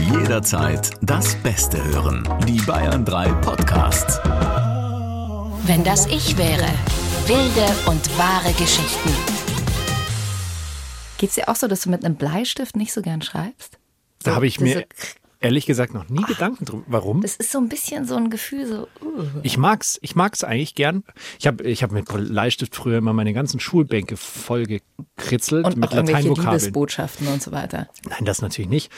Jederzeit das Beste hören. Die Bayern 3 Podcasts. Wenn das ich wäre. Wilde und wahre Geschichten. Geht's dir auch so, dass du mit einem Bleistift nicht so gern schreibst? Da habe ich mir ehrlich gesagt noch nie Gedanken drüber. Warum? Das ist so ein bisschen so ein Gefühl, so. Uh. Ich mag's, ich mag's eigentlich gern. Ich habe ich hab mit Bleistift früher immer meine ganzen Schulbänke voll gekritzelt Und mit Lateinvokabeln. Liebesbotschaften und so weiter. Nein, das natürlich nicht.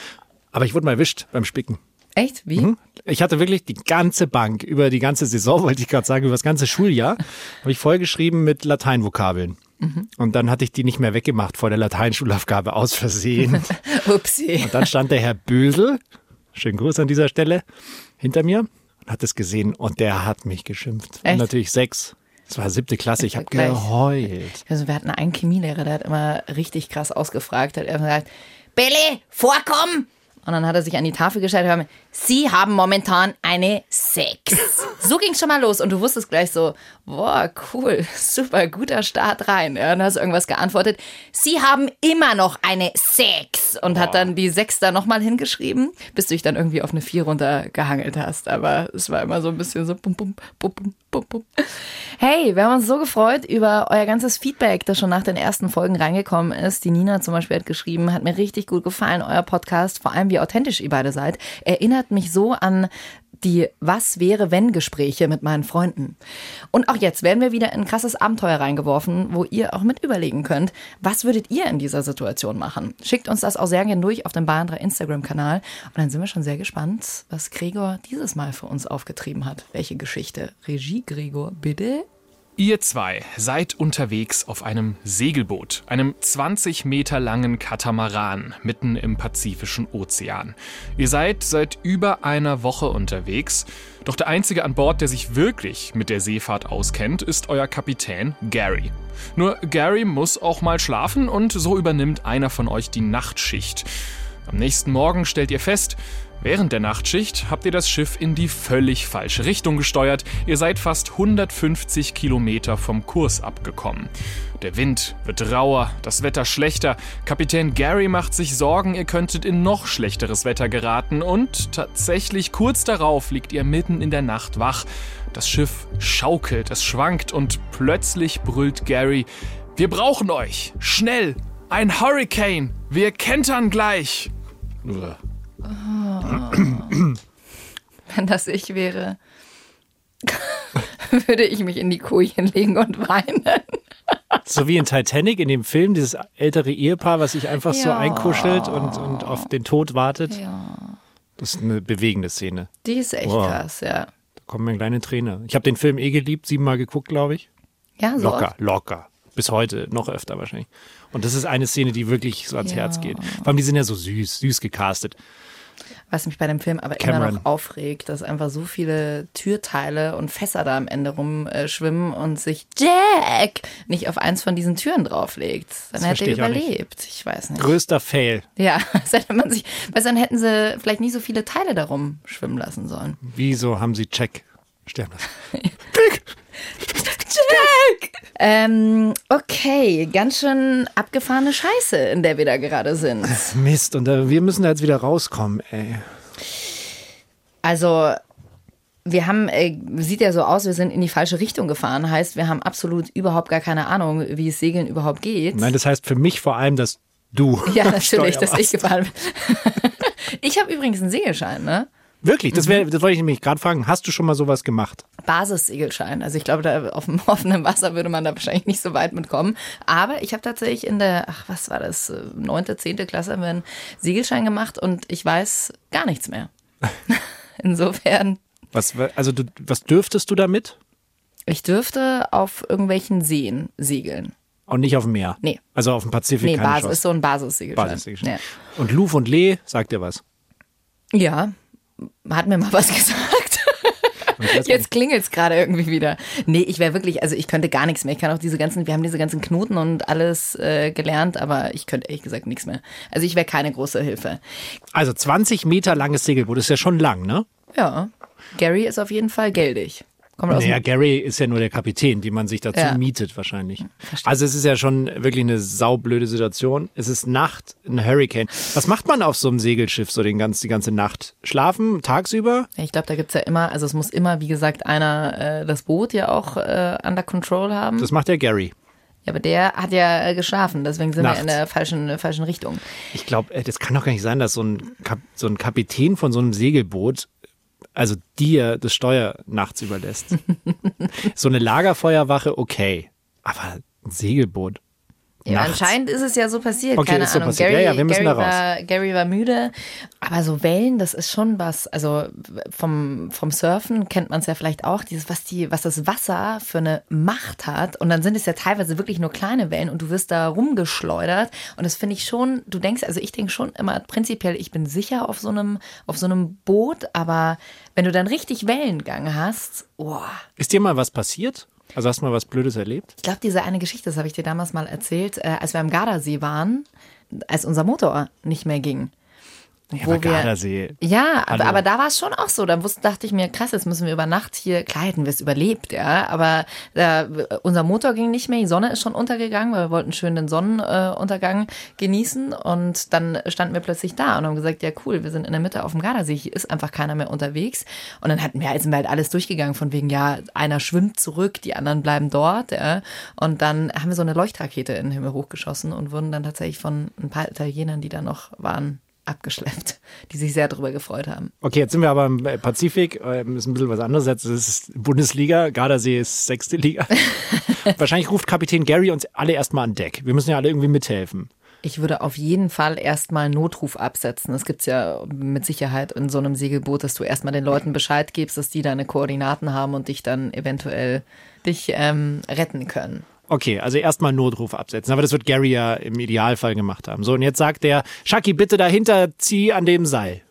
Aber ich wurde mal erwischt beim Spicken. Echt? Wie? Mhm. Ich hatte wirklich die ganze Bank über die ganze Saison, wollte ich gerade sagen, über das ganze Schuljahr, habe ich vollgeschrieben mit Lateinvokabeln. Mhm. Und dann hatte ich die nicht mehr weggemacht vor der Lateinschulaufgabe aus Versehen. Upsi. Und dann stand der Herr Bösel, schönen Gruß an dieser Stelle, hinter mir und hat es gesehen und der hat mich geschimpft. Echt? Und natürlich sechs. Es war siebte Klasse, ich habe geheult. Also wir hatten einen Chemielehrer, der hat immer richtig krass ausgefragt, hat immer gesagt, Billy, vorkommen! Und dann hat er sich an die Tafel gestellt und hat gesagt, Sie haben momentan eine Sechs. So ging schon mal los und du wusstest gleich so, boah, cool, super, guter Start rein. Ja, und dann hast du irgendwas geantwortet. Sie haben immer noch eine Sechs und hat dann die Sechs da nochmal hingeschrieben, bis du dich dann irgendwie auf eine Vier runtergehangelt hast. Aber es war immer so ein bisschen so bum, bum, bum, bum, bum, bum. Hey, wir haben uns so gefreut über euer ganzes Feedback, das schon nach den ersten Folgen reingekommen ist. Die Nina zum Beispiel hat geschrieben, hat mir richtig gut gefallen, euer Podcast, vor allem wie authentisch ihr beide seid. Erinnert mich so an die Was wäre wenn Gespräche mit meinen Freunden. Und auch jetzt werden wir wieder in ein krasses Abenteuer reingeworfen, wo ihr auch mit überlegen könnt, was würdet ihr in dieser Situation machen? Schickt uns das auch sehr gerne durch auf dem Bayern 3 Instagram-Kanal. Und dann sind wir schon sehr gespannt, was Gregor dieses Mal für uns aufgetrieben hat. Welche Geschichte? Regie, Gregor, bitte? Ihr zwei seid unterwegs auf einem Segelboot, einem 20 Meter langen Katamaran mitten im Pazifischen Ozean. Ihr seid seit über einer Woche unterwegs, doch der einzige an Bord, der sich wirklich mit der Seefahrt auskennt, ist euer Kapitän Gary. Nur Gary muss auch mal schlafen und so übernimmt einer von euch die Nachtschicht. Am nächsten Morgen stellt ihr fest, Während der Nachtschicht habt ihr das Schiff in die völlig falsche Richtung gesteuert. Ihr seid fast 150 Kilometer vom Kurs abgekommen. Der Wind wird rauer, das Wetter schlechter. Kapitän Gary macht sich Sorgen, ihr könntet in noch schlechteres Wetter geraten. Und tatsächlich kurz darauf liegt ihr mitten in der Nacht wach. Das Schiff schaukelt, es schwankt und plötzlich brüllt Gary: Wir brauchen euch! Schnell! Ein Hurricane! Wir kentern gleich! Wenn das ich wäre, würde ich mich in die Kojen legen und weinen. So wie in Titanic, in dem Film, dieses ältere Ehepaar, was sich einfach so Ja. einkuschelt und, und auf den Tod wartet. Ja. Das ist eine bewegende Szene. Die ist echt Wow. krass, ja. Da kommen mir kleine Tränen. Ich habe den Film eh geliebt, siebenmal geguckt, glaube ich. Ja, so. Locker, locker. Bis heute, noch öfter wahrscheinlich. Und das ist eine Szene, die wirklich so ans Ja. Herz geht. Vor allem, die sind ja so süß, süß gecastet. Was mich bei dem Film aber immer Cameron. noch aufregt, dass einfach so viele Türteile und Fässer da am Ende rumschwimmen und sich Jack nicht auf eins von diesen Türen drauflegt. Dann Das hätte er überlebt. Ich weiß nicht. Größter Fail. Ja, das hätte man sich, weil dann hätten sie vielleicht nicht so viele Teile darum schwimmen lassen sollen. Wieso haben sie Check sterben lassen? Ähm, okay, ganz schön abgefahrene Scheiße, in der wir da gerade sind. Mist, und da, wir müssen da jetzt wieder rauskommen, ey. Also, wir haben, äh, sieht ja so aus, wir sind in die falsche Richtung gefahren. Heißt, wir haben absolut überhaupt gar keine Ahnung, wie es Segeln überhaupt geht. Nein, das heißt für mich vor allem, dass du. ja, natürlich, dass ich gefahren bin. ich habe übrigens einen Segelschein, ne? Wirklich, das, Mhm. wär, das wollte ich nämlich gerade fragen. Hast du schon mal sowas gemacht? Basissegelschein. Also ich glaube, da auf dem offenen Wasser würde man da wahrscheinlich nicht so weit mitkommen. Aber ich habe tatsächlich in der, ach, was war das, äh, neunte, zehnte Klasse haben wir einen Segelschein gemacht und ich weiß gar nichts mehr. Insofern, Was, also du, was dürftest du damit? ich dürfte auf irgendwelchen Seen segeln. Und nicht auf dem Meer? Nee. Also auf dem Pazifik Nee, Basis ist so ein Basissegelschein. Basissegelschein. Und Luf und Lee, sagt dir was? Ja. Hat mir mal was gesagt. Jetzt klingelt es gerade irgendwie wieder. Nee, ich wäre wirklich, also ich könnte gar nichts mehr. Ich kann auch diese ganzen, wir haben diese ganzen Knoten und alles äh, gelernt, aber ich könnte ehrlich gesagt nichts mehr. Also ich wäre keine große Hilfe. Also 20 Meter langes Segelboot ist ja schon lang, ne? Ja, Gary ist auf jeden Fall geldig. Kommt Naja, Gary ist ja nur der Kapitän, die man sich dazu Ja. mietet wahrscheinlich. Also es ist ja schon wirklich eine saublöde Situation. Es ist Nacht, ein Hurricane. Was macht man auf so einem Segelschiff so den ganz, die ganze Nacht? Schlafen tagsüber? ich glaube, da gibt's ja immer, also es muss immer, wie gesagt, einer äh, das Boot ja auch äh, under control haben. Das macht der Gary. ja, aber der hat ja äh, geschlafen, deswegen sind Nachts. wir in der falschen, äh, falschen Richtung. Ich glaube, das kann doch gar nicht sein, dass so ein, Kap so ein Kapitän von so einem Segelboot also dir das Steuer nachts überlässt. so eine Lagerfeuerwache, okay. Aber ein Segelboot. Ja, anscheinend ist es ja so passiert. Okay, Keine ist so Ahnung. passiert. Gary, Ja, ja, wir müssen Gary, da raus. war, Gary war müde. Aber so Wellen, das ist schon was. Also vom, vom Surfen kennt man es ja vielleicht auch, dieses, was, die, was das Wasser für eine Macht hat. Und dann sind es ja teilweise wirklich nur kleine Wellen und du wirst da rumgeschleudert. Und das finde ich schon, du denkst, also ich denke schon immer prinzipiell, ich bin sicher auf so einem, auf so einem Boot, aber wenn du dann richtig Wellengang hast, boah. Ist dir mal was passiert? Also hast du mal was Blödes erlebt? Ich glaube, diese eine Geschichte, das habe ich dir damals mal erzählt, äh, als wir am Gardasee waren, als unser Motor nicht mehr ging. Ja, Wo wir- Gardasee. Ja, aber, aber da war es schon auch so. Da wusste, dachte ich mir, krass, jetzt müssen wir über Nacht hier, klar hätten wir es überlebt, ja. Aber äh, unser Motor ging nicht mehr, die Sonne ist schon untergegangen, weil wir wollten schön den Sonnenuntergang genießen. Und dann standen wir plötzlich da und haben gesagt, ja cool, wir sind in der Mitte auf dem Gardasee, hier ist einfach keiner mehr unterwegs. Und dann hatten wir, halt- sind wir halt alles durchgegangen, von wegen, ja, einer schwimmt zurück, die anderen bleiben dort, ja. Und dann haben wir so eine Leuchtrakete in den Himmel hochgeschossen und wurden dann tatsächlich von ein paar Italienern, die da noch waren, abgeschleppt, die sich sehr darüber gefreut haben. Okay, jetzt sind wir aber im Pazifik. Ähm, ist ein bisschen was anderes. Jetzt ist es Bundesliga. Gardasee ist sechste Liga. Wahrscheinlich ruft Kapitän Gary uns alle erstmal an Deck. Wir müssen ja alle irgendwie mithelfen. Ich würde auf jeden Fall erstmal einen Notruf absetzen. Das gibt's ja mit Sicherheit in so einem Segelboot, dass du erstmal den Leuten Bescheid gibst, dass die deine Koordinaten haben und dich dann eventuell dich ähm, retten können. Okay, also erstmal Notruf absetzen. Aber das wird Gary ja im Idealfall gemacht haben. So, und jetzt sagt der, Shaki, bitte dahinter, zieh an dem Seil.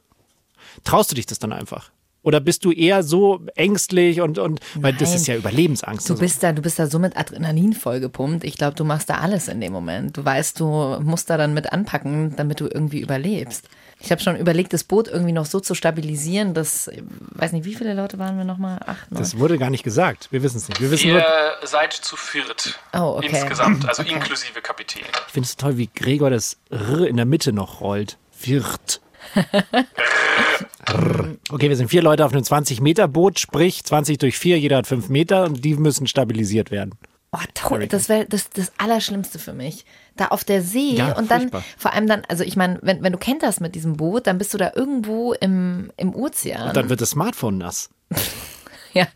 Traust du dich das dann einfach? Oder bist du eher so ängstlich und, und weil das Nein. ist ja Überlebensangst. Du bist da, du bist da so mit Adrenalin vollgepumpt. Ich glaube, du machst da alles in dem Moment. Du weißt, du musst da dann mit anpacken, damit du irgendwie überlebst. Ich habe schon überlegt, das Boot irgendwie noch so zu stabilisieren, dass, ich weiß nicht, wie viele Leute waren wir nochmal? Acht, neun? Das wurde gar nicht gesagt. Wir wissen es nicht. Wir wissen nur, Ihr seid zu viert. Oh, okay. Insgesamt, also inklusive Kapitän. ich finde es toll, wie Gregor das R in der Mitte noch rollt. Viert. Okay, wir sind vier Leute auf einem 20-Meter-Boot, sprich 20 durch 4, jeder hat 5 Meter und die müssen stabilisiert werden. Oh, toll. Das wäre das, das Allerschlimmste für mich. Da auf der See Ja, und dann furchtbar. vor allem dann, also ich meine, wenn, wenn du kenterst mit diesem Boot, dann bist du da irgendwo im, im Ozean. Dann wird das Smartphone nass. ja,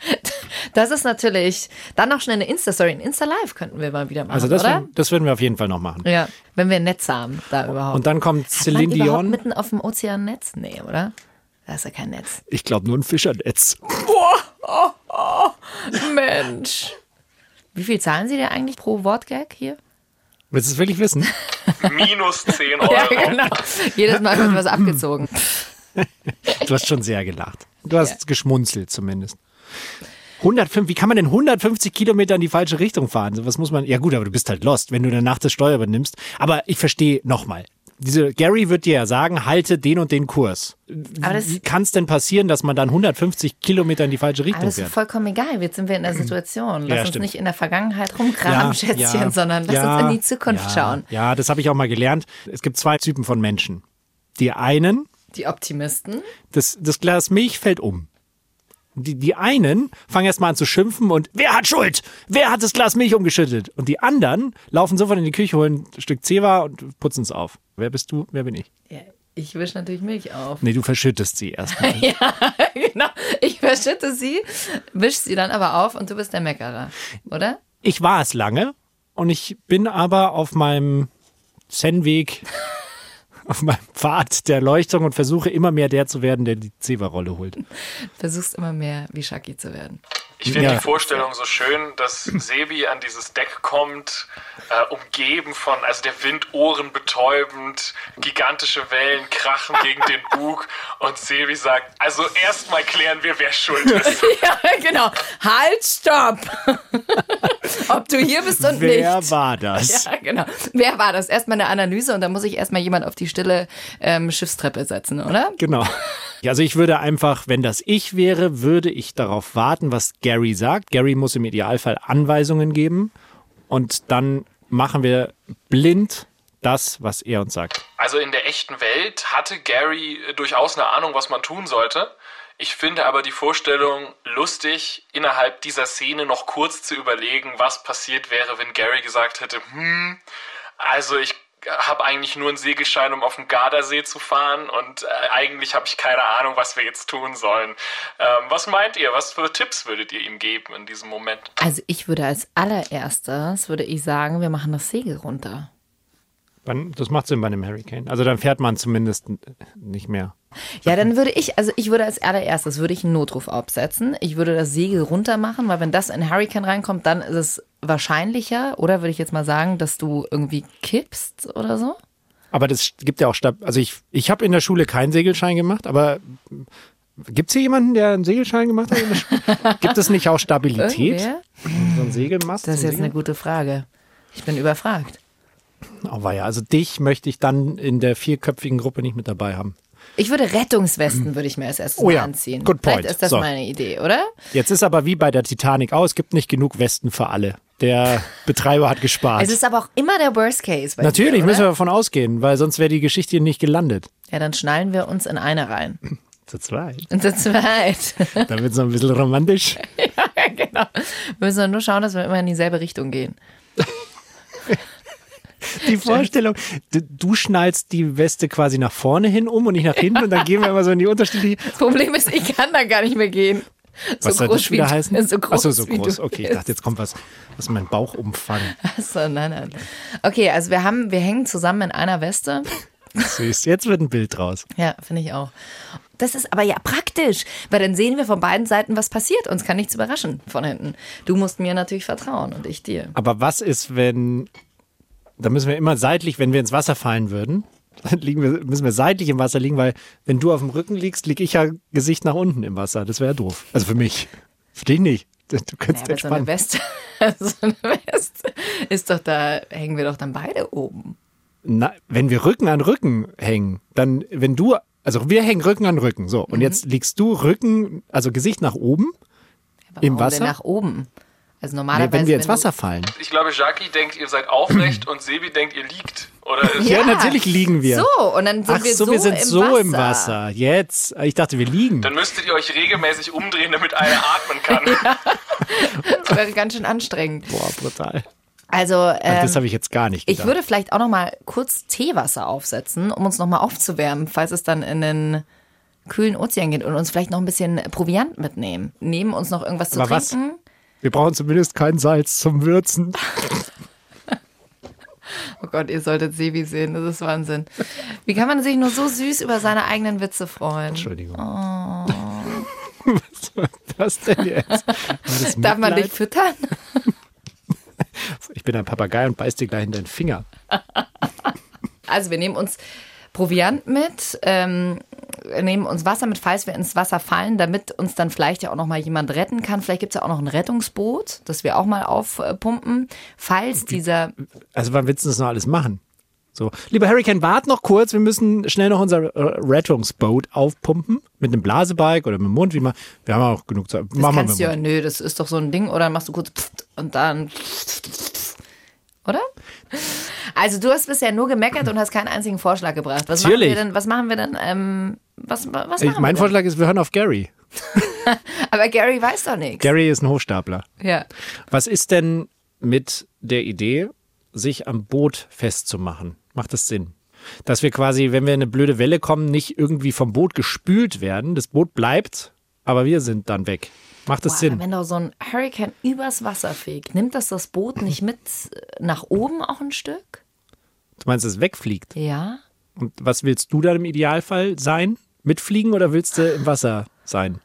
das ist natürlich. Dann noch schnell eine Insta-Story. Ein Insta-Live könnten wir mal wieder machen, Also das, oder? werden, das würden wir auf jeden Fall noch machen. ja, wenn wir ein Netz haben, da überhaupt. Und dann kommt Hat Celine Dion. mitten auf dem Ozean Netz? Nee, oder? Da ist ja kein Netz. Ich glaube nur ein Fischernetz. Mensch. Wie viel zahlen Sie dir eigentlich pro Wortgag hier? Willst du es wirklich wissen? Minus 10 Euro. Ja, genau. Jedes Mal wird was abgezogen. Du hast schon sehr gelacht. Du hast geschmunzelt zumindest. 105, wie kann man denn 150 Kilometer in die falsche Richtung fahren? So, Was muss man? Ja gut, aber du bist halt lost, wenn du danach das Steuer übernimmst. Aber ich verstehe nochmal. Diese Gary wird dir ja sagen, halte den und den Kurs. Aber das- Wie kann es denn passieren, dass man dann 150 Kilometer in die falsche Richtung das ist fährt? vollkommen egal. Jetzt sind wir in der Situation. Lass Ja, uns stimmt. nicht in der Vergangenheit rumkramen, Schätzchen, sondern lass ja, uns in die Zukunft ja, schauen. Ja, das habe ich auch mal gelernt. Es gibt zwei Typen von Menschen. Die einen, Die Optimisten. das, das Glas Milch fällt um. Die, die einen fangen erst mal an zu schimpfen und wer hat Schuld? Wer hat das Glas Milch umgeschüttet? Und die anderen laufen sofort in die Küche, holen ein Stück Zewa und putzen es auf. Wer bist du? Wer bin ich? Ja, ich wische natürlich Milch auf. Nee, du verschüttest sie erstmal. genau. Ich verschütte sie, wisch sie dann aber auf und du bist der Meckerer, oder? Ich war es lange und ich bin aber auf meinem Zen-Weg, auf meinem Pfad der Erleuchtung und versuche immer mehr der zu werden, der die Zewa-Rolle holt. Versuchst immer mehr wie Shaki zu werden. Ich finde Ja. die Vorstellung so schön, dass Sebi an dieses Deck kommt, äh, umgeben von, also der Wind ohrenbetäubend, gigantische Wellen krachen gegen den Bug und Sebi sagt, also erstmal klären wir, wer schuld ist. ja, genau. Halt, stopp! Ob du hier bist und Wer nicht. war das? Ja, genau. Wer war das? Erstmal eine Analyse und dann muss ich erstmal jemand auf die stille ähm, Schiffstreppe setzen, oder? Genau. Also ich würde einfach, wenn das ich wäre, würde ich darauf warten, was Gary sagt. Gary muss im Idealfall Anweisungen geben und dann machen wir blind das, was er uns sagt. Also in der echten Welt hatte Gary äh, durchaus eine Ahnung, was man tun sollte. Ich finde aber die Vorstellung lustig, innerhalb dieser Szene noch kurz zu überlegen, was passiert wäre, wenn Gary gesagt hätte, hm, also ich habe eigentlich nur einen Segelschein, um auf dem Gardasee zu fahren und äh, eigentlich habe ich keine Ahnung, was wir jetzt tun sollen. Ähm, was meint ihr? Was für Tipps würdet ihr ihm geben in diesem Moment? Also ich würde als allererstes, würde ich sagen, wir machen das Segel runter. Das macht Sinn bei einem Hurricane. Also dann fährt man zumindest n- nicht mehr. Ja, dann würde ich, also ich würde als allererstes, würde ich einen Notruf aufsetzen. Ich würde das Segel runter machen, weil wenn das in Hurricane reinkommt, dann ist es wahrscheinlicher, oder würde ich jetzt mal sagen, dass du irgendwie kippst oder so? Aber das gibt ja auch Stab. Also ich, ich habe in der Schule keinen Segelschein gemacht, aber gibt es hier jemanden, der einen Segelschein gemacht hat? Gibt es nicht auch Stabilität? Irgendwer? So ein Segelmast? Das ist jetzt eine Segeln? gute Frage. Ich bin überfragt. Oh, war ja. Also dich möchte ich dann in der vierköpfigen Gruppe nicht mit dabei haben. Ich würde Rettungswesten, würde ich mir als erstes Oh ja, anziehen. good point. Vielleicht ist das So. meine Idee, oder? Jetzt ist aber wie bei der Titanic auch, es gibt nicht genug Westen für alle. Der Betreiber hat gespart. Es ist aber auch immer der Worst Case. Natürlich dir, müssen wir davon ausgehen, weil sonst wäre die Geschichte hier nicht gelandet. Ja, dann schnallen wir uns in eine rein. Zu zweit. Zu zweit. Da wird es noch ein bisschen romantisch. genau. Wir müssen nur schauen, dass wir immer in dieselbe Richtung gehen. Die Vorstellung, du, du schnallst die Weste quasi nach vorne hin um und nicht nach hinten und dann gehen wir immer so in die unterschiedliche. Das Problem ist, ich kann da gar nicht mehr gehen. So Was soll das wieder heißen? So groß, Achso, so groß. Okay, ich dachte, jetzt kommt was, was mein Bauchumfang. Achso, nein, nein. Okay, also wir haben, wir hängen zusammen in einer Weste. Süß. Jetzt wird ein Bild draus. Ja, finde ich auch. Das ist aber ja praktisch, weil dann sehen wir von beiden Seiten, was passiert. Uns kann nichts überraschen von hinten. Du musst mir natürlich vertrauen und ich dir. Aber was ist, wenn. Da müssen wir immer seitlich, wenn wir ins Wasser fallen würden, dann liegen wir, müssen wir seitlich im Wasser liegen, weil wenn du auf dem Rücken liegst, liege ich ja Gesicht nach unten im Wasser. Das wäre ja doof. Also für mich. Für dich nicht. Du kannst Ja, aber so eine entspannen. Weste, so eine Weste ist doch da, hängen wir doch dann beide oben. Na, wenn wir Rücken an Rücken hängen, dann, wenn du, also wir hängen Rücken an Rücken, so. Und jetzt liegst du Rücken, also Gesicht nach oben, Aber Im warum denn Wasser? nach oben. Also nee, normalerweise. wenn wir ins Wasser fallen. Ich glaube, Jackie denkt, ihr seid aufrecht und Sebi denkt, ihr liegt. Oder Ja, natürlich liegen wir. So, und dann sind Ach wir so, so, wir sind im so Wasser. im Wasser. Jetzt. Ich dachte, wir liegen. dann müsstet ihr euch regelmäßig umdrehen, damit einer atmen kann. Das wäre ganz schön anstrengend. Boah, brutal. Also, ähm, das habe ich jetzt gar nicht ich gedacht. würde vielleicht auch noch mal kurz Teewasser aufsetzen, um uns noch mal aufzuwärmen, falls es dann in den kühlen Ozean geht und uns vielleicht noch ein bisschen Proviant mitnehmen. Nehmen uns noch irgendwas zu Aber was? Wir brauchen zumindest kein Salz zum Würzen. Oh Gott, ihr solltet Sebi sehen, das ist Wahnsinn. Wie kann man sich nur so süß über seine eigenen Witze freuen? Entschuldigung. Oh. Was war das denn jetzt? Das Darf man dich füttern? Ich bin ein Papagei und beiß dir gleich in den Finger. Also wir nehmen uns Proviant mit, ähm, nehmen uns Wasser mit, falls wir ins Wasser fallen, damit uns dann vielleicht ja auch noch mal jemand retten kann. Vielleicht gibt es ja auch noch ein Rettungsboot, das wir auch mal aufpumpen, falls dieser Also wann willst du das noch alles machen? So, lieber Hurricane, wart noch kurz. Wir müssen schnell noch unser äh, Rettungsboot aufpumpen. Mit einem Blasebalg oder mit dem Mund, wie man. Wir haben auch genug Zeit. Das Machen wir kannst dem ja, nö, das ist doch so ein Ding, oder machst du kurz und dann. Oder? Also du hast bisher nur gemeckert und hast keinen einzigen Vorschlag gebracht. Was Natürlich. machen wir denn? Was machen wir denn? Ähm, was, was machen mein wir Vorschlag ist, wir hören auf Gary. denn? Aber Gary weiß doch nichts. Gary ist ein Hochstapler. Ja. Was ist denn mit der Idee, sich am Boot festzumachen? Macht das Sinn? Dass wir quasi, wenn wir in eine blöde Welle kommen, nicht irgendwie vom Boot gespült werden. Das Boot bleibt, aber wir sind dann weg. Macht das Boah, Sinn? Wenn doch so ein Hurricane übers Wasser fegt, nimmt das das Boot nicht mit nach oben auch ein Stück? Du meinst, es wegfliegt? Ja. Und was willst du dann im Idealfall sein? Mitfliegen oder willst du im Wasser sein?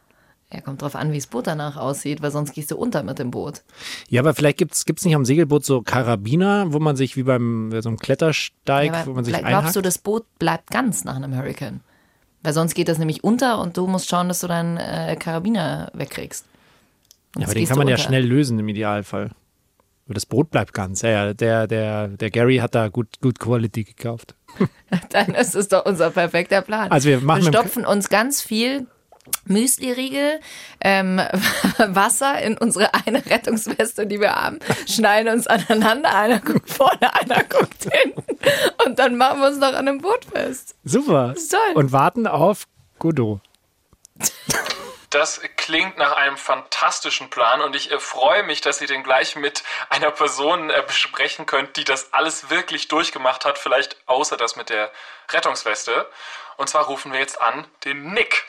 Ja, kommt drauf an, wie das Boot danach aussieht, weil sonst gehst du unter mit dem Boot. Ja, aber vielleicht gibt's gibt's nicht am Segelboot so Karabiner, wo man sich wie beim so einem Klettersteig, Ja, wo man sich vielleicht glaubst du, das Boot bleibt ganz nach einem Hurricane? Weil sonst geht das nämlich unter und du musst schauen, dass du deinen äh, Karabiner wegkriegst. ja, Sonst aber den kann man ja unter. schnell lösen im Idealfall. Aber das Boot bleibt ganz. Ja, ja, der, der, der Gary hat da gut, gut Quality gekauft. Dann ist es doch unser perfekter Plan. Also wir machen wir stopfen uns ganz viel Müsli-Riegel, ähm, Wasser in unsere eine Rettungsweste, die wir haben, schneiden uns aneinander, einer guckt vorne, einer guckt hinten und dann machen wir uns noch an einem Boot fest. Super. toll. Und warten auf Godot. Das klingt nach einem fantastischen Plan und ich äh, freue mich, dass ihr den gleich mit einer Person äh, besprechen könnt, die das alles wirklich durchgemacht hat, vielleicht außer das mit der Rettungsweste. Und zwar rufen wir jetzt an den Nick.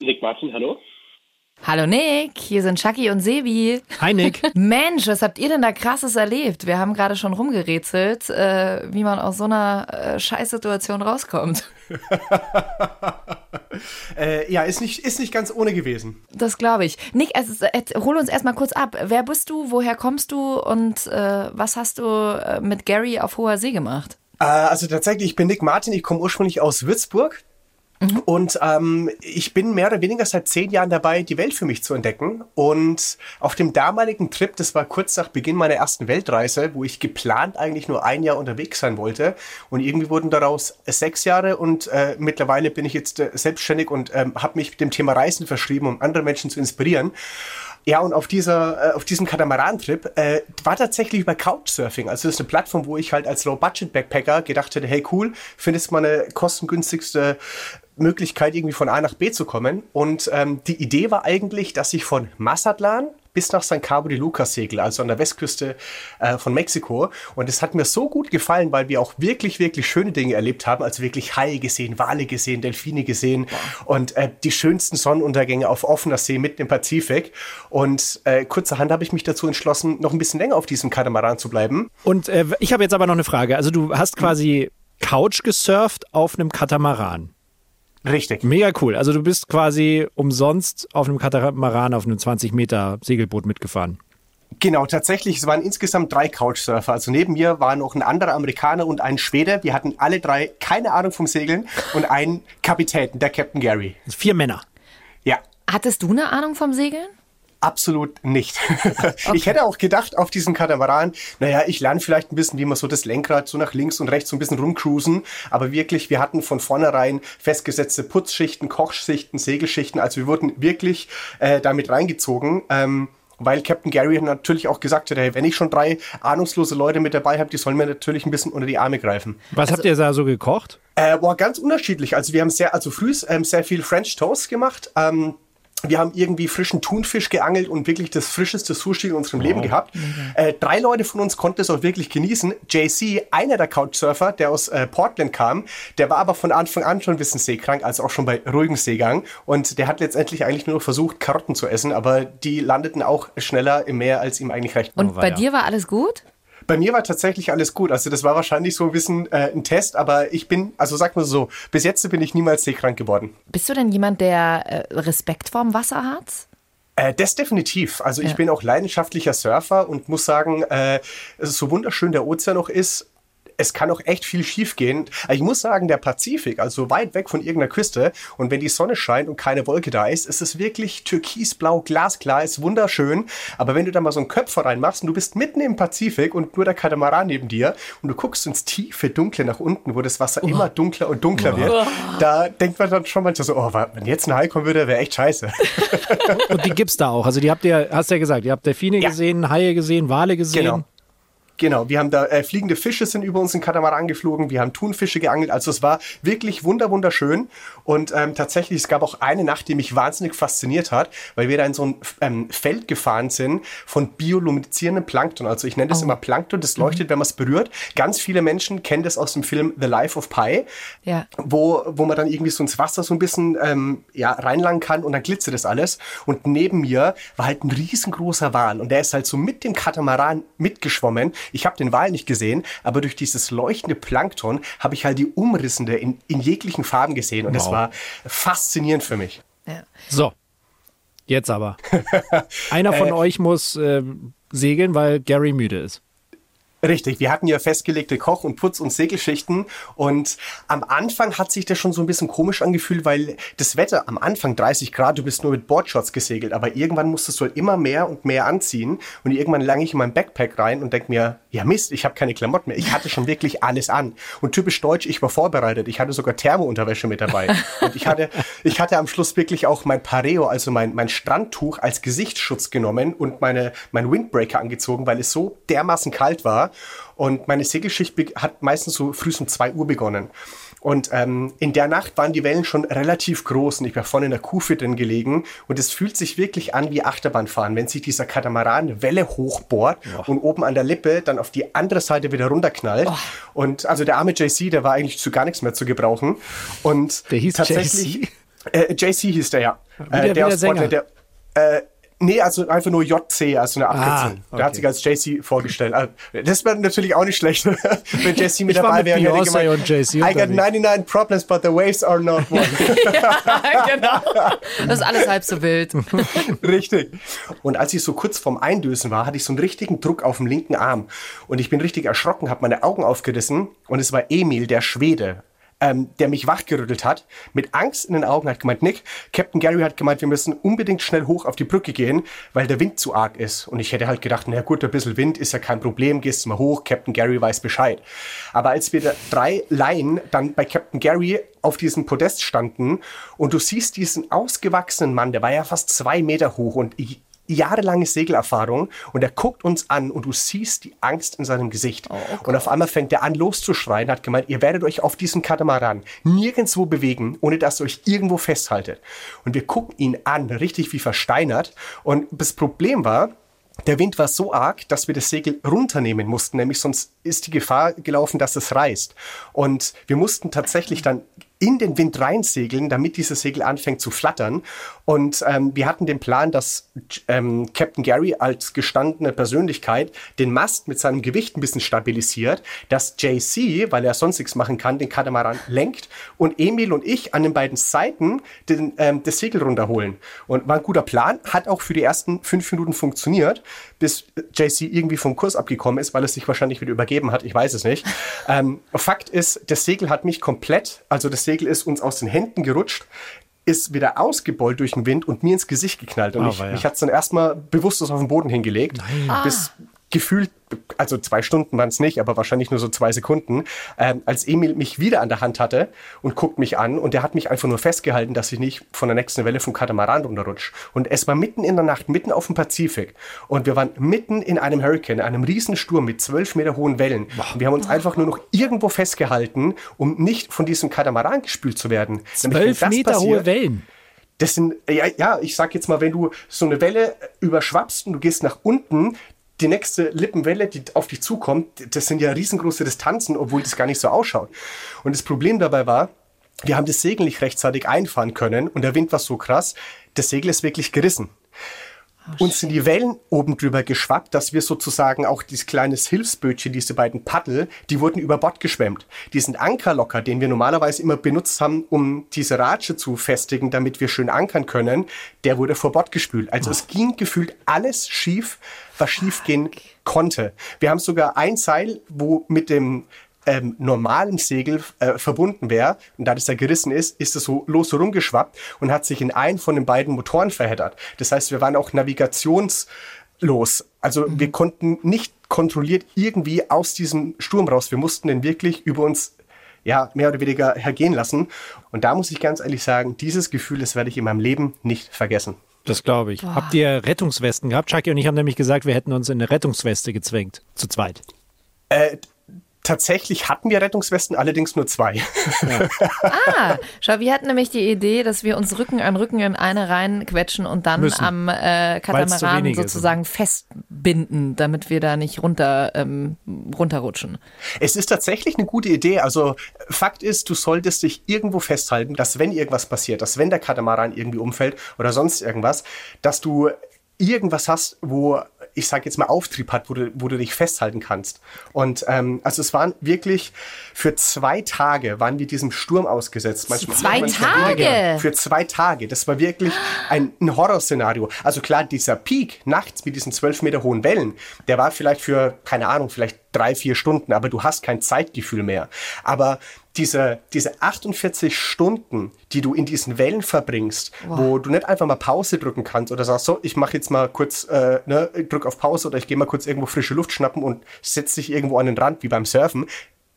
Nick Martin, hallo. Hallo Nick, hier sind Chucky und Sebi. Hi Nick. Mensch, was habt ihr denn da krasses erlebt? Wir haben gerade schon rumgerätselt, äh, wie man aus so einer äh, Scheißsituation rauskommt. Äh, ja, ist nicht, ist nicht ganz ohne gewesen. Das glaube ich. Nick, also, äh, hol uns erstmal kurz ab. Wer bist du, woher kommst du und äh, was hast du äh, mit Gary auf hoher See gemacht? Also tatsächlich, ich bin Nick Martin, ich komme ursprünglich aus Würzburg. Und ähm, ich bin mehr oder weniger seit zehn Jahren dabei, die Welt für mich zu entdecken. Und auf dem damaligen Trip, das war kurz nach Beginn meiner ersten Weltreise, wo ich geplant eigentlich nur ein Jahr unterwegs sein wollte. Und irgendwie wurden daraus sechs Jahre und äh, mittlerweile bin ich jetzt äh, selbstständig und ähm, habe mich dem Thema Reisen verschrieben, um andere Menschen zu inspirieren. Ja, und auf dieser, äh, auf diesem Katamaran-Trip äh, war tatsächlich über Couchsurfing. Also das ist eine Plattform, wo ich halt als Low-Budget-Backpacker gedacht hätte, hey cool, findest mal eine kostengünstigste Möglichkeit, irgendwie von A nach B zu kommen. Und ähm, die Idee war eigentlich, dass ich von Mazatlan bis nach San Cabo de Lucas segel, also an der Westküste äh, von Mexiko. Und es hat mir so gut gefallen, weil wir auch wirklich, wirklich schöne Dinge erlebt haben. Also wirklich Haie gesehen, Wale gesehen, Delfine gesehen und äh, die schönsten Sonnenuntergänge auf offener See mitten im Pazifik. Und äh, kurzerhand habe ich mich dazu entschlossen, noch ein bisschen länger auf diesem Katamaran zu bleiben. Und äh, ich habe jetzt aber noch eine Frage. Also du hast quasi Couch gesurft auf einem Katamaran. Richtig. Mega cool. Also du bist quasi umsonst auf einem Katamaran auf einem 20 Meter Segelboot mitgefahren. Genau, tatsächlich, es waren insgesamt drei Couchsurfer. Also neben mir war noch ein anderer Amerikaner und ein Schwede. Wir hatten alle drei keine Ahnung vom Segeln und einen Kapitän, der Captain Gary. Also vier Männer. Ja, Hattest du eine Ahnung vom Segeln? Absolut nicht. Ich hätte auch gedacht auf diesem Katamaran, naja, ich lerne vielleicht ein bisschen, wie man so das Lenkrad so nach links und rechts so ein bisschen rumcruisen. Aber wirklich, wir hatten von vornherein festgesetzte Putzschichten, Kochschichten, Segelschichten. Also wir wurden wirklich äh, damit reingezogen. Ähm, weil Captain Gary natürlich auch gesagt hat, hey, wenn ich schon drei ahnungslose Leute mit dabei habe, die sollen mir natürlich ein bisschen unter die Arme greifen. Was habt ihr da so gekocht? Äh, war ganz unterschiedlich. Also wir haben sehr, also früh ähm, sehr viel French Toast gemacht. Ähm, wir haben irgendwie frischen Thunfisch geangelt und wirklich das frischeste Sushi in unserem Leben gehabt. Äh, drei Leute von uns konnten es auch wirklich genießen. JC, einer der Couchsurfer, der aus äh, Portland kam, der war aber von Anfang an schon ein bisschen seekrank, also auch schon bei ruhigem Seegang. Und der hat letztendlich eigentlich nur noch versucht, Karotten zu essen, aber die landeten auch schneller im Meer, als ihm eigentlich recht war. Und bei dir war alles gut? Bei mir war tatsächlich alles gut. Also das war wahrscheinlich so ein bisschen äh, ein Test, aber ich bin, also sag mal so, bis jetzt bin ich niemals seekrank geworden. Bist du denn jemand, der äh, Respekt vorm Wasser hat? Äh, das definitiv. Also ich Ja. bin auch leidenschaftlicher Surfer und muss sagen, äh, so wunderschön der Ozean noch ist, es kann auch echt viel schief gehen. Ich muss sagen, der Pazifik, also weit weg von irgendeiner Küste, und wenn die Sonne scheint und keine Wolke da ist, ist es wirklich türkisblau, glasklar, ist wunderschön. Aber wenn du da mal so einen Köpfer reinmachst und du bist mitten im Pazifik und nur der Katamaran neben dir und du guckst ins tiefe Dunkle nach unten, wo das Wasser immer dunkler und dunkler wird, da denkt man dann schon manchmal so, oh, wenn jetzt ein Hai kommen würde, wäre echt scheiße. Und die gibt's da auch. Also die habt ihr, hast ja gesagt, ihr habt Delfine Ja. gesehen, Haie gesehen, Wale gesehen. Genau. Genau, wir haben da äh, fliegende Fische sind über uns in Katamaran geflogen, wir haben Thunfische geangelt, also es war wirklich wunder wunderschön und ähm, tatsächlich es gab auch eine Nacht, die mich wahnsinnig fasziniert hat, weil wir da in so ein ähm, Feld gefahren sind von bioluminizierendem Plankton, also ich nenne das immer Plankton, das leuchtet, wenn man es berührt. Ganz viele Menschen kennen das aus dem Film The Life of Pi, Ja. wo, wo man dann irgendwie so ins Wasser so ein bisschen ähm, ja, reinlangen kann und dann glitzert das alles. Und neben mir war halt ein riesengroßer Wal und der ist halt so mit dem Katamaran mitgeschwommen. Ich habe den Wal nicht gesehen, aber durch dieses leuchtende Plankton habe ich halt die Umrissende in, in jeglichen Farben gesehen und das Wow. war faszinierend für mich. ja. So. Jetzt aber. Einer von euch muss ähm, segeln, weil Gary müde ist. Richtig, wir hatten ja festgelegte Koch- und Putz- und Segelschichten und am Anfang hat sich das schon so ein bisschen komisch angefühlt, weil das Wetter am Anfang 30 Grad, du bist nur mit Boardshorts gesegelt, aber irgendwann musstest du halt immer mehr und mehr anziehen und irgendwann lange ich in mein Backpack rein und denk mir, ja Mist, ich habe keine Klamotten mehr. Ich hatte schon wirklich alles an und typisch deutsch, ich war vorbereitet. Ich hatte sogar Thermounterwäsche mit dabei und ich hatte, ich hatte am Schluss wirklich auch mein Pareo, also mein, mein Strandtuch als Gesichtsschutz genommen und meine, mein Windbreaker angezogen, weil es so dermaßen kalt war und meine Segelschicht hat meistens so früh um 2 Uhr begonnen. Und ähm, in der Nacht waren die Wellen schon relativ groß und ich war vorne in der Kufe drin gelegen und es fühlt sich wirklich an wie Achterbahnfahren, wenn sich dieser Katamaran Welle hochbohrt oh. und oben an der Lippe dann auf die andere Seite wieder runterknallt. Oh. Und also der arme JC, der war eigentlich zu gar nichts mehr zu gebrauchen. Und der hieß tatsächlich. JC? Äh, JC hieß der ja. Äh, der, der Sänger. der, äh, Nee, also einfach nur JC, also eine Abkürzung. Ah, okay. Der hat sich als JC vorgestellt. Also, das wäre natürlich auch nicht schlecht, wenn JC mit ich dabei wäre. Beyoncé und JC I got 99 problems, but the waves are not one. ja, genau. Das ist alles halb so wild. Richtig. Und als ich so kurz vorm Eindösen war, hatte ich so einen richtigen Druck auf dem linken Arm. Und ich bin richtig erschrocken, habe meine Augen aufgerissen und es war Emil, der Schwede ähm, der mich wachgerüttelt hat, mit Angst in den Augen hat gemeint, Nick, Captain Gary hat gemeint, wir müssen unbedingt schnell hoch auf die Brücke gehen, weil der Wind zu arg ist. Und ich hätte halt gedacht, na gut, ein bisschen Wind ist ja kein Problem, gehst mal hoch, Captain Gary weiß Bescheid. Aber als wir drei Laien dann bei Captain Gary auf diesem Podest standen und du siehst diesen ausgewachsenen Mann, der war ja fast zwei Meter hoch und ich, jahrelange Segelerfahrung und er guckt uns an und du siehst die Angst in seinem Gesicht. Oh, okay. Und auf einmal fängt er an loszuschreien, hat gemeint, ihr werdet euch auf diesem Katamaran nirgendwo bewegen, ohne dass ihr euch irgendwo festhaltet. Und wir gucken ihn an, richtig wie versteinert. Und das Problem war, der Wind war so arg, dass wir das Segel runternehmen mussten, nämlich sonst ist die Gefahr gelaufen, dass es reißt. Und wir mussten tatsächlich dann in den Wind reinsegeln, damit dieses Segel anfängt zu flattern. Und ähm, wir hatten den Plan, dass ähm, Captain Gary als gestandene Persönlichkeit den Mast mit seinem Gewicht ein bisschen stabilisiert, dass JC, weil er sonst nichts machen kann, den Katamaran lenkt und Emil und ich an den beiden Seiten den, ähm, das Segel runterholen. Und war ein guter Plan, hat auch für die ersten fünf Minuten funktioniert, bis JC irgendwie vom Kurs abgekommen ist, weil es sich wahrscheinlich wieder übergeben hat. Ich weiß es nicht. Ähm, Fakt ist, das Segel hat mich komplett, also das Segel ist uns aus den Händen gerutscht ist wieder ausgebeult durch den Wind und mir ins Gesicht geknallt. Und oh, ich, ja. mich hat es dann erstmal bewusstlos auf den Boden hingelegt, Nein. bis gefühlt, also zwei Stunden waren es nicht, aber wahrscheinlich nur so zwei Sekunden, ähm, als Emil mich wieder an der Hand hatte und guckt mich an und der hat mich einfach nur festgehalten, dass ich nicht von der nächsten Welle vom Katamaran runterrutsche. Und es war mitten in der Nacht, mitten auf dem Pazifik und wir waren mitten in einem Hurricane, einem Riesensturm mit zwölf Meter hohen Wellen. Und wir haben uns einfach nur noch irgendwo festgehalten, um nicht von diesem Katamaran gespült zu werden. Zwölf Meter passiert, hohe Wellen? Das sind, ja, ja, ich sag jetzt mal, wenn du so eine Welle überschwappst und du gehst nach unten, die nächste Lippenwelle, die auf dich zukommt, das sind ja riesengroße Distanzen, obwohl das gar nicht so ausschaut. Und das Problem dabei war, wir haben das Segel nicht rechtzeitig einfahren können und der Wind war so krass, das Segel ist wirklich gerissen. Oh, Uns sind die Wellen oben drüber geschwappt, dass wir sozusagen auch dieses kleines Hilfsbötchen, diese beiden Paddel, die wurden über Bord geschwemmt. Diesen Ankerlocker, den wir normalerweise immer benutzt haben, um diese Ratsche zu festigen, damit wir schön ankern können, der wurde vor Bord gespült. Also oh. es ging gefühlt alles schief, was schief gehen konnte. Wir haben sogar ein Seil, wo mit dem ähm, normalem Segel äh, verbunden wäre, und da das ja gerissen ist, ist es so los rumgeschwappt und hat sich in einen von den beiden Motoren verheddert. Das heißt, wir waren auch navigationslos. Also mhm. wir konnten nicht kontrolliert irgendwie aus diesem Sturm raus. Wir mussten den wirklich über uns ja, mehr oder weniger hergehen lassen. Und da muss ich ganz ehrlich sagen, dieses Gefühl, das werde ich in meinem Leben nicht vergessen. Das glaube ich. Boah. Habt ihr Rettungswesten gehabt? Chucky und ich haben nämlich gesagt, wir hätten uns in eine Rettungsweste gezwängt. Zu zweit. Äh, Tatsächlich hatten wir Rettungswesten, allerdings nur zwei. Ja. ah, schau, wir hatten nämlich die Idee, dass wir uns Rücken an Rücken in eine reinquetschen und dann Müssen, am äh, Katamaran sozusagen ist. festbinden, damit wir da nicht runter, ähm, runterrutschen. Es ist tatsächlich eine gute Idee. Also Fakt ist, du solltest dich irgendwo festhalten, dass wenn irgendwas passiert, dass wenn der Katamaran irgendwie umfällt oder sonst irgendwas, dass du irgendwas hast, wo ich sage jetzt mal Auftrieb hat, wo du, wo du dich festhalten kannst. Und ähm, also es waren wirklich für zwei Tage waren wir diesem Sturm ausgesetzt. Manchmal, zwei Tage? Für zwei Tage. Das war wirklich ein, ein Horrorszenario. Also klar, dieser Peak nachts mit diesen zwölf Meter hohen Wellen, der war vielleicht für keine Ahnung, vielleicht drei, vier Stunden, aber du hast kein Zeitgefühl mehr. Aber diese, diese 48 Stunden, die du in diesen Wellen verbringst, wow. wo du nicht einfach mal Pause drücken kannst oder sagst, so, ich mache jetzt mal kurz, äh, ne, drück auf Pause oder ich gehe mal kurz irgendwo frische Luft schnappen und setze dich irgendwo an den Rand, wie beim Surfen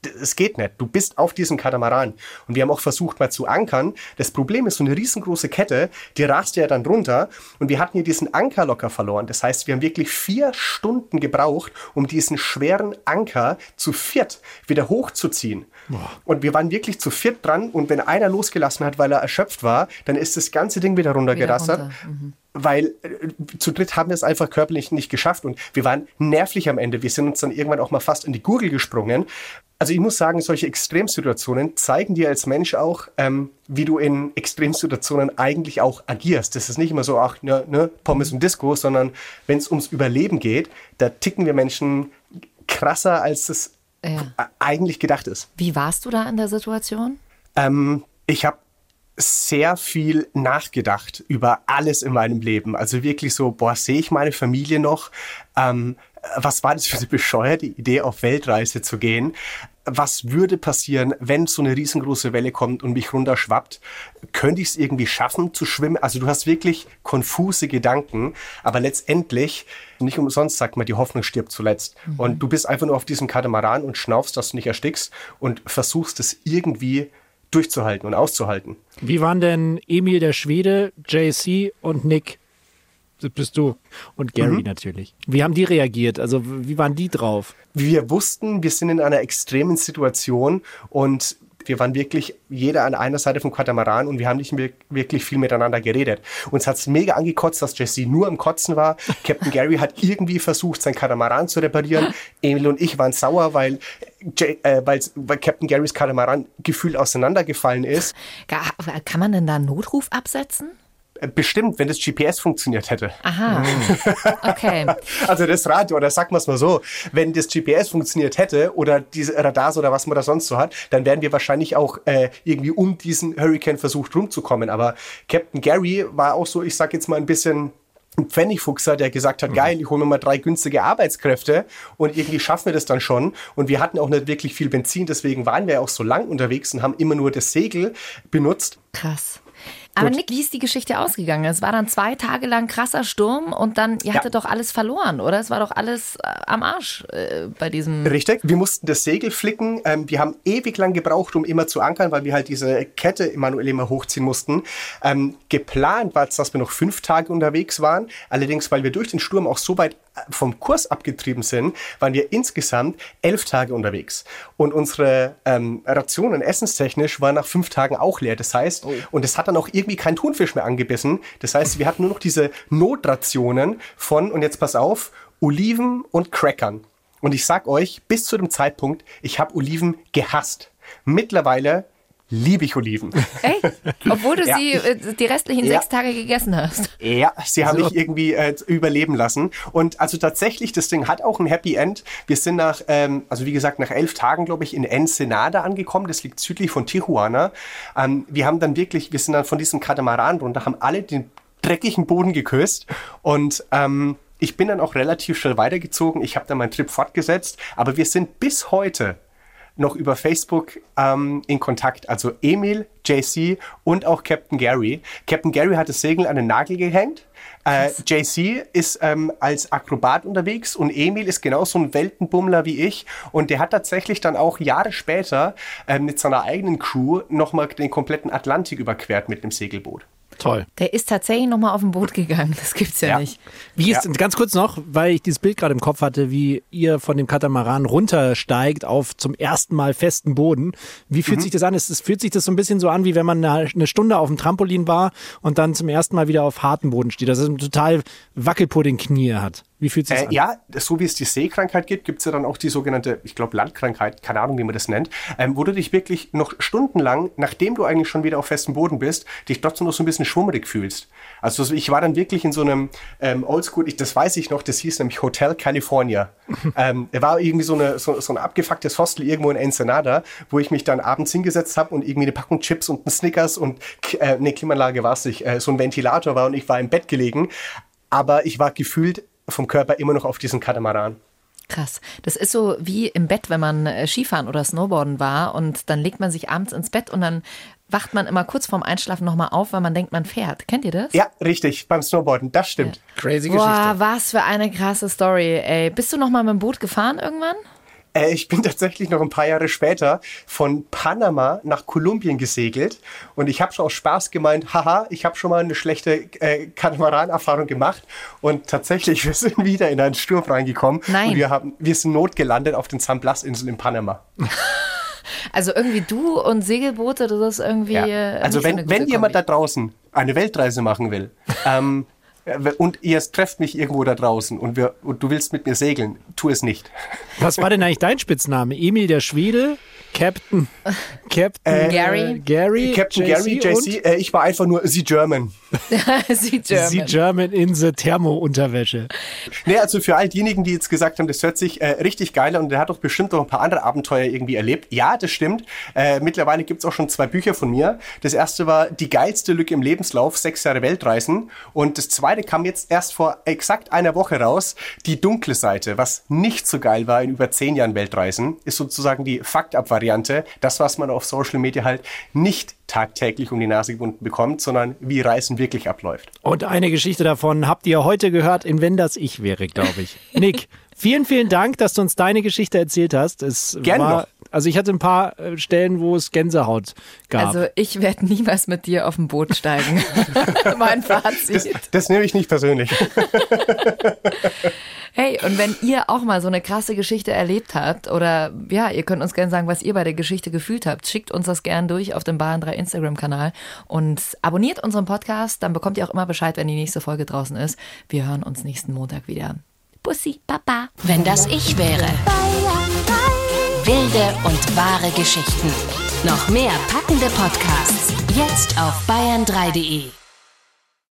es geht nicht. Du bist auf diesem Katamaran. Und wir haben auch versucht, mal zu ankern. Das Problem ist, so eine riesengroße Kette, die raste ja dann runter. Und wir hatten hier diesen Anker locker verloren. Das heißt, wir haben wirklich vier Stunden gebraucht, um diesen schweren Anker zu viert wieder hochzuziehen. Boah. Und wir waren wirklich zu viert dran. Und wenn einer losgelassen hat, weil er erschöpft war, dann ist das ganze Ding wieder runtergerasselt. Wieder runter. mhm weil äh, zu dritt haben wir es einfach körperlich nicht geschafft und wir waren nervlich am Ende. Wir sind uns dann irgendwann auch mal fast in die Gurgel gesprungen, also ich muss sagen, solche Extremsituationen zeigen dir als Mensch auch, ähm, wie du in Extremsituationen eigentlich auch agierst. Das ist nicht immer so, ach, ne, ne Pommes und Disco, sondern wenn es ums Überleben geht, da ticken wir Menschen krasser, als es ja. eigentlich gedacht ist. Wie warst du da in der Situation? Ähm, ich habe sehr viel nachgedacht über alles in meinem Leben. Also wirklich so, boah, sehe ich meine Familie noch? Ähm, was war das für eine bescheuerte Idee, auf Weltreise zu gehen? was würde passieren, wenn so eine riesengroße Welle kommt und mich runterschwappt? Könnte ich es irgendwie schaffen zu schwimmen? Also du hast wirklich konfuse Gedanken, aber letztendlich, nicht umsonst sagt man, die Hoffnung stirbt zuletzt. Mhm. Und du bist einfach nur auf diesem Katamaran und schnaufst, dass du nicht erstickst und versuchst es irgendwie durchzuhalten und auszuhalten. Wie waren denn Emil der Schwede, JC und Nick? Das bist du. Und Gary mhm. natürlich. Wie haben die reagiert? Also wie waren die drauf? Wir wussten, wir sind in einer extremen Situation und wir waren wirklich jeder an einer Seite vom Katamaran und wir haben nicht wirklich viel miteinander geredet. Uns hat es mega angekotzt, dass Jesse nur am Kotzen war. Captain Gary hat irgendwie versucht, sein Katamaran zu reparieren. Emil und ich waren sauer, weil, äh, weil, weil Captain Garys Katamaran gefühlt auseinandergefallen ist. Kann man denn da einen Notruf absetzen? Bestimmt, wenn das GPS funktioniert hätte. Aha. Okay. also das Radio, oder sagen wir es mal so, wenn das GPS funktioniert hätte oder diese Radars oder was man da sonst so hat, dann wären wir wahrscheinlich auch äh, irgendwie um diesen Hurricane versucht rumzukommen. Aber Captain Gary war auch so, ich sag jetzt mal ein bisschen ein Pfennigfuchser, der gesagt hat, mhm. geil, ich hole mir mal drei günstige Arbeitskräfte und irgendwie schaffen wir das dann schon. Und wir hatten auch nicht wirklich viel Benzin, deswegen waren wir auch so lang unterwegs und haben immer nur das Segel benutzt. Krass. Aber Nick, wie ist die Geschichte ausgegangen? Es war dann zwei Tage lang krasser Sturm und dann, ihr hattet ja. doch alles verloren, oder? Es war doch alles äh, am Arsch äh, bei diesem. Richtig, wir mussten das Segel flicken. Ähm, wir haben ewig lang gebraucht, um immer zu ankern, weil wir halt diese Kette manuell immer hochziehen mussten. Ähm, geplant war es, dass wir noch fünf Tage unterwegs waren. Allerdings, weil wir durch den Sturm auch so weit vom Kurs abgetrieben sind, waren wir insgesamt elf Tage unterwegs. Und unsere ähm, Rationen essenstechnisch waren nach fünf Tagen auch leer. Das heißt, oh. und es hat dann auch irgendwie kein Thunfisch mehr angebissen. Das heißt, wir hatten nur noch diese Notrationen von, und jetzt pass auf, Oliven und Crackern. Und ich sag euch, bis zu dem Zeitpunkt, ich habe Oliven gehasst. Mittlerweile liebe ich Oliven. Echt? Obwohl du ja, sie äh, die restlichen ja, sechs Tage gegessen hast. Ja, sie haben so. mich irgendwie äh, überleben lassen. Und also tatsächlich, das Ding hat auch ein Happy End. Wir sind nach, ähm, also wie gesagt, nach elf Tagen, glaube ich, in Ensenada angekommen. Das liegt südlich von Tijuana. Ähm, wir haben dann wirklich, wir sind dann von diesem Katamaran runter, haben alle den dreckigen Boden geküsst und ähm, ich bin dann auch relativ schnell weitergezogen. Ich habe dann meinen Trip fortgesetzt, aber wir sind bis heute noch über Facebook ähm, in Kontakt. Also Emil, JC und auch Captain Gary. Captain Gary hat das Segel an den Nagel gehängt. Äh, JC ist ähm, als Akrobat unterwegs und Emil ist genauso ein Weltenbummler wie ich und der hat tatsächlich dann auch Jahre später äh, mit seiner eigenen Crew nochmal den kompletten Atlantik überquert mit einem Segelboot. Toll. Der ist tatsächlich nochmal auf dem Boot gegangen. Das gibt's ja, ja. nicht. Wie ist, ja. ganz kurz noch, weil ich dieses Bild gerade im Kopf hatte, wie ihr von dem Katamaran runtersteigt auf zum ersten Mal festen Boden. Wie fühlt mhm. sich das an? Es, es, fühlt sich das so ein bisschen so an, wie wenn man eine, eine, Stunde auf dem Trampolin war und dann zum ersten Mal wieder auf hartem Boden steht. Das ist ein total Wackelpudding-Knie hat. Wie fühlt sich äh, an? Ja, so wie es die Seekrankheit gibt, gibt es ja dann auch die sogenannte, ich glaube, Landkrankheit, keine Ahnung, wie man das nennt, ähm, wo du dich wirklich noch stundenlang, nachdem du eigentlich schon wieder auf festem Boden bist, dich trotzdem noch so ein bisschen schwummrig fühlst. Also ich war dann wirklich in so einem ähm, Oldschool, ich, das weiß ich noch, das hieß nämlich Hotel California. ähm, er war irgendwie so, eine, so, so ein abgefucktes Hostel irgendwo in Ensenada, wo ich mich dann abends hingesetzt habe und irgendwie eine Packung Chips und ein Snickers und äh, eine Klimaanlage war es nicht, äh, so ein Ventilator war und ich war im Bett gelegen. Aber ich war gefühlt vom Körper immer noch auf diesen Katamaran. Krass. Das ist so wie im Bett, wenn man äh, Skifahren oder Snowboarden war und dann legt man sich abends ins Bett und dann wacht man immer kurz vorm Einschlafen nochmal auf, weil man denkt, man fährt. Kennt ihr das? Ja, richtig, beim Snowboarden, das stimmt. Crazy Boah, Geschichte. was für eine krasse Story, ey. Bist du nochmal mit dem Boot gefahren irgendwann? Äh, ich bin tatsächlich noch ein paar Jahre später von Panama nach Kolumbien gesegelt und ich habe schon aus Spaß gemeint, haha, ich habe schon mal eine schlechte äh, Katamaran-Erfahrung gemacht und tatsächlich, wir sind wieder in einen Sturm reingekommen Nein. und wir, haben, wir sind notgelandet auf den San Blas-Inseln in Panama. Also irgendwie du und Segelboote, das ist irgendwie. Ja. äh, Also wenn, wenn jemand da draußen eine Weltreise machen will ähm, äh, und ihr trefft mich irgendwo da draußen und, wir, und du willst mit mir segeln, tu es nicht. Was war denn eigentlich dein Spitzname? Emil der Schwede? Captain? Captain Äh, Gary? äh, Gary? Captain Gary, und JC, äh, ich war einfach nur The German. Sie German. Sie German in the Thermo-Unterwäsche. Nee, also für all diejenigen, die jetzt gesagt haben, das hört sich äh, richtig geil an und der hat doch bestimmt noch ein paar andere Abenteuer irgendwie erlebt. Ja, das stimmt. Äh, mittlerweile gibt's auch schon zwei Bücher von mir. Das erste war Die geilste Lücke im Lebenslauf, sechs Jahre Weltreisen. Und das zweite kam jetzt erst vor exakt einer Woche raus. Die dunkle Seite, was nicht so geil war in über zehn Jahren Weltreisen, ist sozusagen die Fakt-Up-Variante. Das, was man auf Social Media halt nicht tagtäglich um die Nase gebunden bekommt, sondern wie Reisen wirklich abläuft. Und eine Geschichte davon habt ihr heute gehört in Wenn das ich wäre, glaube ich. Nick, vielen, vielen Dank, dass du uns deine Geschichte erzählt hast. Es Gerne war, doch. Also ich hatte ein paar äh, Stellen, wo es Gänsehaut gab. Also ich werde niemals mit dir auf ein Boot steigen. mein Fazit. Das nehme ich nicht persönlich. Hey, und wenn ihr auch mal so eine krasse Geschichte erlebt habt oder ja, ihr könnt uns gerne sagen, was ihr bei der Geschichte gefühlt habt, schickt uns das gern durch auf dem Bayern 3 Instagram-Kanal und abonniert unseren Podcast, dann bekommt ihr auch immer Bescheid, wenn die nächste Folge draußen ist. Wir hören uns nächsten Montag wieder. Bussi, Papa. Wenn das ich wäre. Wilde und wahre Geschichten. Noch mehr packende Podcasts. Jetzt auf bayern3.de.